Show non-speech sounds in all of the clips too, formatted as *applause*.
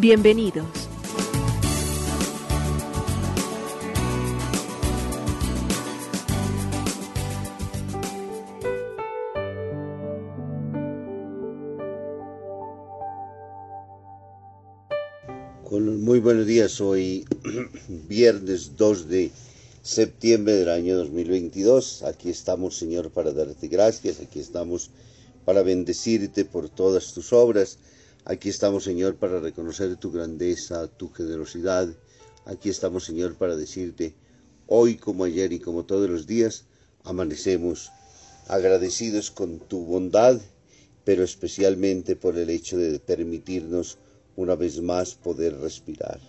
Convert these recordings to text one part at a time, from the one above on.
Bienvenidos. Muy buenos días, hoy *clears throat* viernes 2 de septiembre del año 2022. Aquí estamos, Señor, para darte gracias, aquí estamos para bendecirte por todas tus obras. Aquí estamos, Señor, para reconocer tu grandeza, tu generosidad. Aquí estamos, Señor, para decirte, hoy como ayer y como todos los días, amanecemos agradecidos con tu bondad, pero especialmente por el hecho de permitirnos una vez más poder respirar.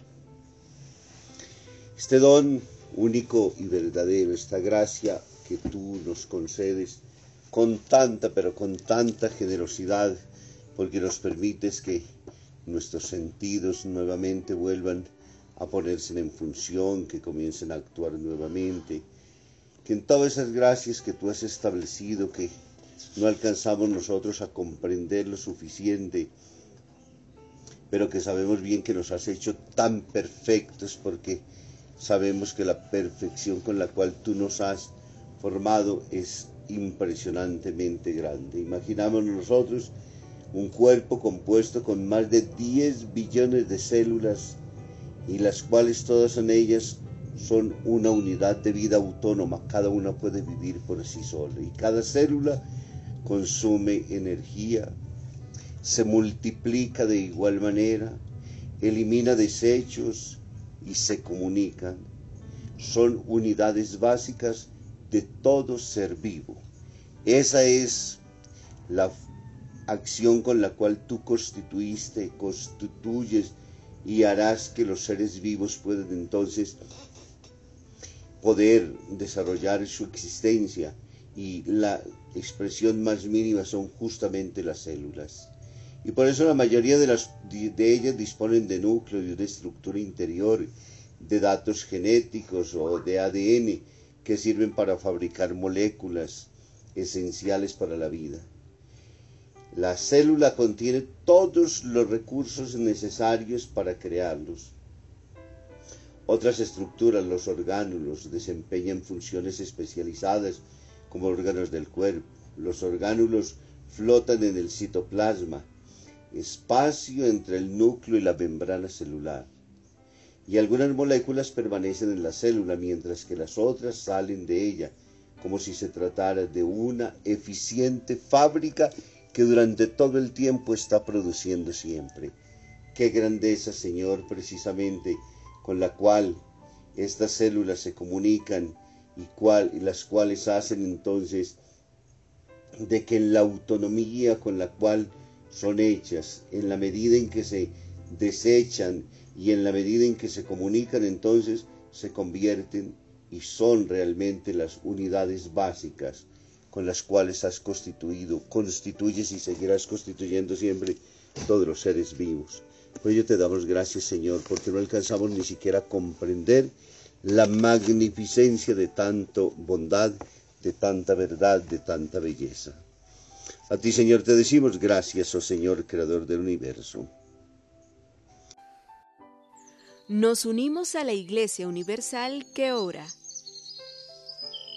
Este don único y verdadero, esta gracia que tú nos concedes con tanta, pero con tanta generosidad, porque nos permites que nuestros sentidos nuevamente vuelvan a ponerse en función, que comiencen a actuar nuevamente, que en todas esas gracias que tú has establecido, que no alcanzamos nosotros a comprender lo suficiente, pero que sabemos bien que nos has hecho tan perfectos porque sabemos que la perfección con la cual tú nos has formado es impresionantemente grande. Imaginamos nosotros un cuerpo compuesto con más de 10 billones de células y las cuales todas en ellas son una unidad de vida autónoma, cada una puede vivir por sí sola y cada célula consume energía, se multiplica de igual manera, elimina desechos, y se comunican. Son unidades básicas de todo ser vivo. Esa es la acción con la cual tú constituiste, constituyes y harás que los seres vivos puedan entonces poder desarrollar su existencia y la expresión más mínima son justamente las células. Y por eso la mayoría de, las, de ellas disponen de núcleo y de estructura interior, de datos genéticos o de ADN que sirven para fabricar moléculas esenciales para la vida. La célula contiene todos los recursos necesarios para crearlos. Otras estructuras, los orgánulos, desempeñan funciones especializadas como órganos del cuerpo. Los orgánulos flotan en el citoplasma, espacio entre el núcleo y la membrana celular. Y algunas moléculas permanecen en la célula mientras que las otras salen de ella, como si se tratara de una eficiente fábrica que durante todo el tiempo está produciendo siempre. Qué grandeza, Señor, precisamente con la cual estas células se comunican y, y las cuales hacen entonces de que en la autonomía con la cual son hechas en la medida en que se desechan y en la medida en que se comunican, entonces se convierten y son realmente las unidades básicas con las cuales has constituido, constituyes y seguirás constituyendo siempre todos los seres vivos. Por ello te damos gracias, Señor, porque no alcanzamos ni siquiera a comprender la magnificencia de tanto bondad, de tanta verdad, de tanta belleza. A ti, Señor, te decimos gracias, oh Señor, Creador del universo. Nos unimos a la Iglesia Universal que ora.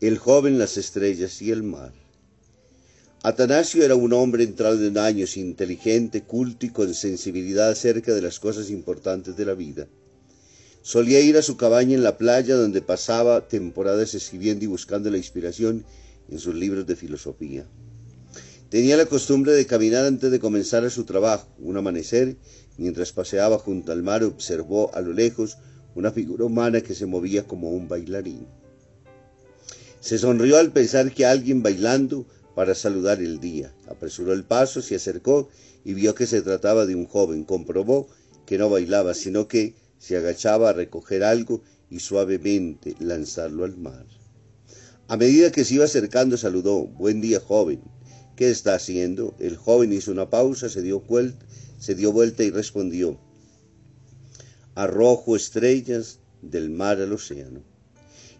El joven, las estrellas y el mar. Atanasio era un hombre entrado en años, inteligente, culto y con sensibilidad acerca de las cosas importantes de la vida. Solía ir a su cabaña en la playa donde pasaba temporadas escribiendo y buscando la inspiración en sus libros de filosofía. Tenía la costumbre de caminar antes de comenzar su trabajo. Un amanecer, mientras paseaba junto al mar, observó a lo lejos una figura humana que se movía como un bailarín. Se sonrió al pensar que alguien bailando para saludar el día. Apresuró el paso, se acercó y vio que se trataba de un joven. Comprobó que no bailaba, sino que se agachaba a recoger algo y suavemente lanzarlo al mar. A medida que se iba acercando, saludó, Buen día, joven. ¿Qué está haciendo? El joven hizo una pausa, se dio, vuelta, se dio vuelta y respondió, Arrojo estrellas del mar al océano.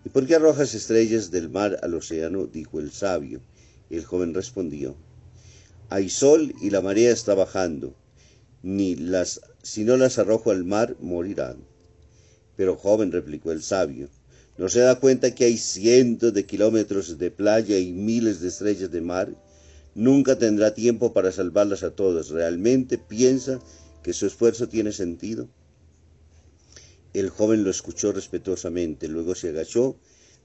¿Y por qué arrojas estrellas del mar al océano? dijo el sabio. El joven respondió, hay sol y la marea está bajando, ni las, si no las arrojo al mar, morirán. Pero joven, replicó el sabio, ¿no se da cuenta que hay cientos de kilómetros de playa y miles de estrellas de mar? Nunca tendrá tiempo para salvarlas a todas. ¿Realmente piensa que su esfuerzo tiene sentido? El joven lo escuchó respetuosamente, luego se agachó,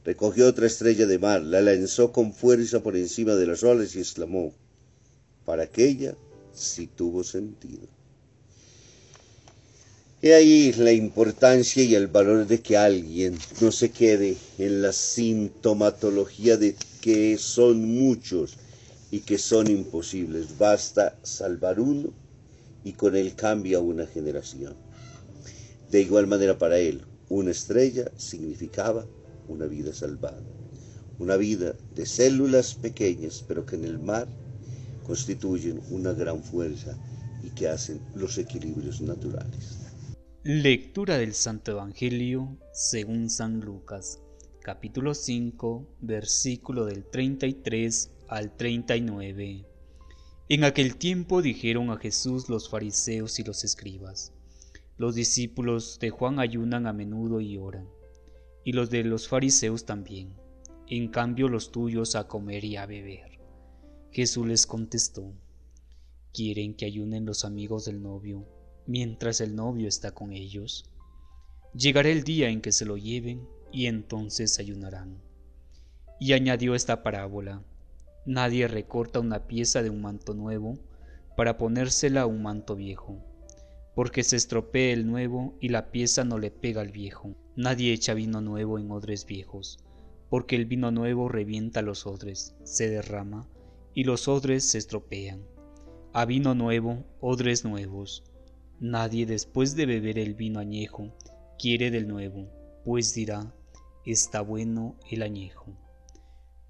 recogió otra estrella de mar, la lanzó con fuerza por encima de las olas y exclamó, para aquella sí tuvo sentido. He ahí la importancia y el valor de que alguien no se quede en la sintomatología de que son muchos y que son imposibles. Basta salvar uno y con él cambia una generación. De igual manera para él, una estrella significaba una vida salvada, una vida de células pequeñas, pero que en el mar constituyen una gran fuerza y que hacen los equilibrios naturales. Lectura del Santo Evangelio según San Lucas, capítulo 5, versículo del 33 al 39. En aquel tiempo dijeron a Jesús los fariseos y los escribas, los discípulos de Juan ayunan a menudo y oran, y los de los fariseos también, en cambio los tuyos a comer y a beber. Jesús les contestó, ¿quieren que ayunen los amigos del novio mientras el novio está con ellos? Llegará el día en que se lo lleven y entonces ayunarán. Y añadió esta parábola, nadie recorta una pieza de un manto nuevo para ponérsela a un manto viejo porque se estropee el nuevo y la pieza no le pega al viejo. Nadie echa vino nuevo en odres viejos, porque el vino nuevo revienta los odres, se derrama, y los odres se estropean. A vino nuevo, odres nuevos. Nadie después de beber el vino añejo quiere del nuevo, pues dirá, está bueno el añejo.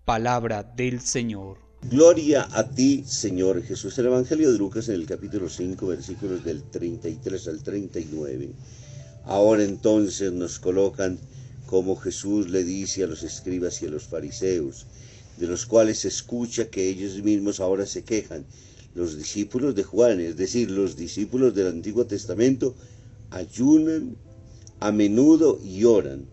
Palabra del Señor. Gloria a ti, Señor Jesús. El Evangelio de Lucas en el capítulo 5, versículos del 33 al 39. Ahora entonces nos colocan como Jesús le dice a los escribas y a los fariseos, de los cuales se escucha que ellos mismos ahora se quejan. Los discípulos de Juan, es decir, los discípulos del Antiguo Testamento, ayunan a menudo y oran.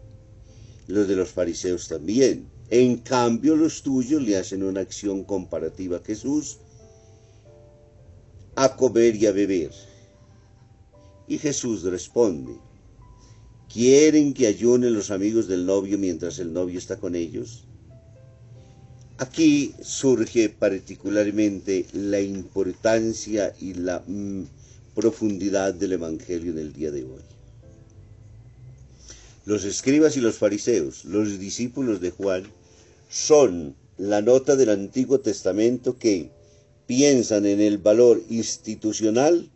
Los de los fariseos también. En cambio, los tuyos le hacen una acción comparativa a Jesús a comer y a beber. Y Jesús responde, ¿quieren que ayunen los amigos del novio mientras el novio está con ellos? Aquí surge particularmente la importancia y la mm, profundidad del Evangelio en el día de hoy. Los escribas y los fariseos, los discípulos de Juan, son la nota del Antiguo Testamento que piensan en el valor institucional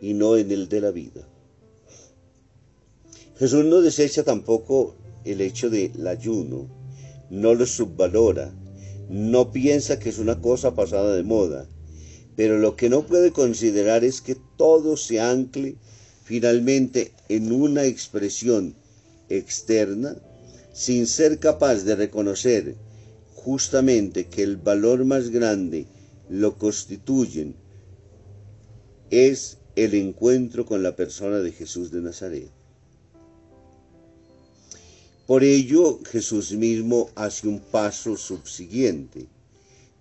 y no en el de la vida. Jesús no desecha tampoco el hecho del ayuno, no lo subvalora, no piensa que es una cosa pasada de moda, pero lo que no puede considerar es que todo se ancle finalmente en una expresión externa sin ser capaz de reconocer justamente que el valor más grande lo constituyen es el encuentro con la persona de Jesús de Nazaret. Por ello Jesús mismo hace un paso subsiguiente.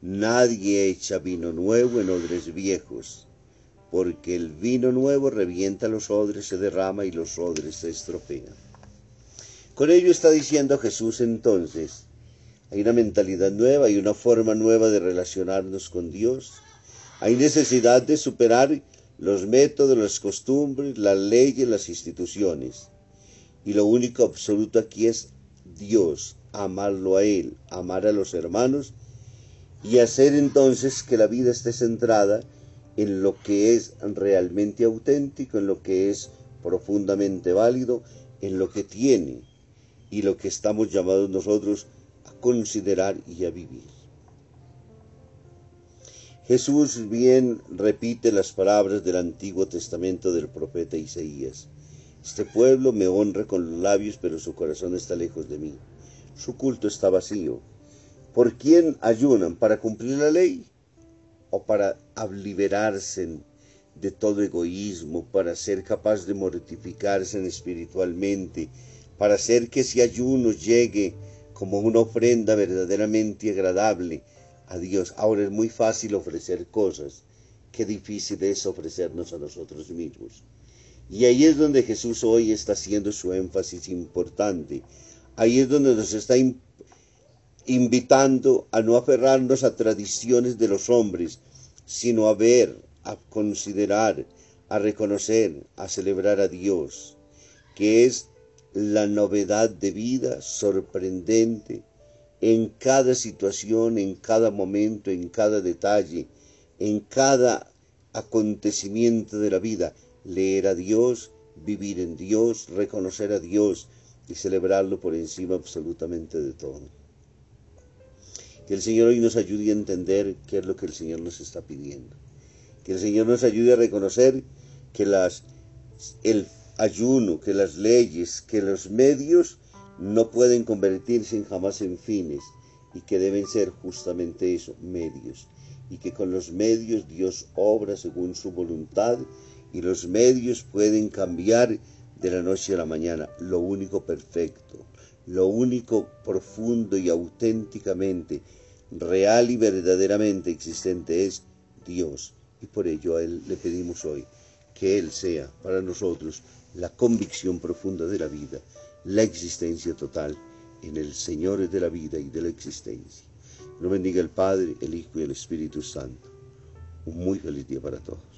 Nadie echa vino nuevo en odres viejos, porque el vino nuevo revienta los odres, se derrama y los odres se estropean. Con ello está diciendo Jesús entonces, hay una mentalidad nueva, hay una forma nueva de relacionarnos con Dios. Hay necesidad de superar los métodos, las costumbres, las leyes, las instituciones. Y lo único absoluto aquí es Dios, amarlo a Él, amar a los hermanos y hacer entonces que la vida esté centrada en lo que es realmente auténtico, en lo que es profundamente válido, en lo que tiene y lo que estamos llamados nosotros a considerar y a vivir. Jesús bien repite las palabras del Antiguo Testamento del profeta Isaías. Este pueblo me honra con los labios, pero su corazón está lejos de mí. Su culto está vacío. ¿Por quién ayunan? ¿Para cumplir la ley? ¿O para liberarse de todo egoísmo, para ser capaz de mortificarse espiritualmente, para hacer que ese ayuno llegue como una ofrenda verdaderamente agradable a Dios? Ahora es muy fácil ofrecer cosas, qué difícil es ofrecernos a nosotros mismos. Y ahí es donde Jesús hoy está haciendo su énfasis importante. Ahí es donde nos está invitando a no aferrarnos a tradiciones de los hombres, sino a ver, a considerar, a reconocer, a celebrar a Dios, que es la novedad de vida sorprendente en cada situación, en cada momento, en cada detalle, en cada acontecimiento de la vida leer a Dios, vivir en Dios, reconocer a Dios y celebrarlo por encima absolutamente de todo. Que el Señor hoy nos ayude a entender qué es lo que el Señor nos está pidiendo. Que el Señor nos ayude a reconocer que las, el ayuno, que las leyes, que los medios no pueden convertirse jamás en fines y que deben ser justamente eso, medios. Y que con los medios Dios obra según su voluntad y los medios pueden cambiar de la noche a la mañana. Lo único perfecto, lo único profundo y auténticamente real y verdaderamente existente es Dios. Y por ello a Él le pedimos hoy que Él sea para nosotros la convicción profunda de la vida, la existencia total en el Señor de la vida y de la existencia. Lo bendiga el Padre, el Hijo y el Espíritu Santo. Un muy feliz día para todos.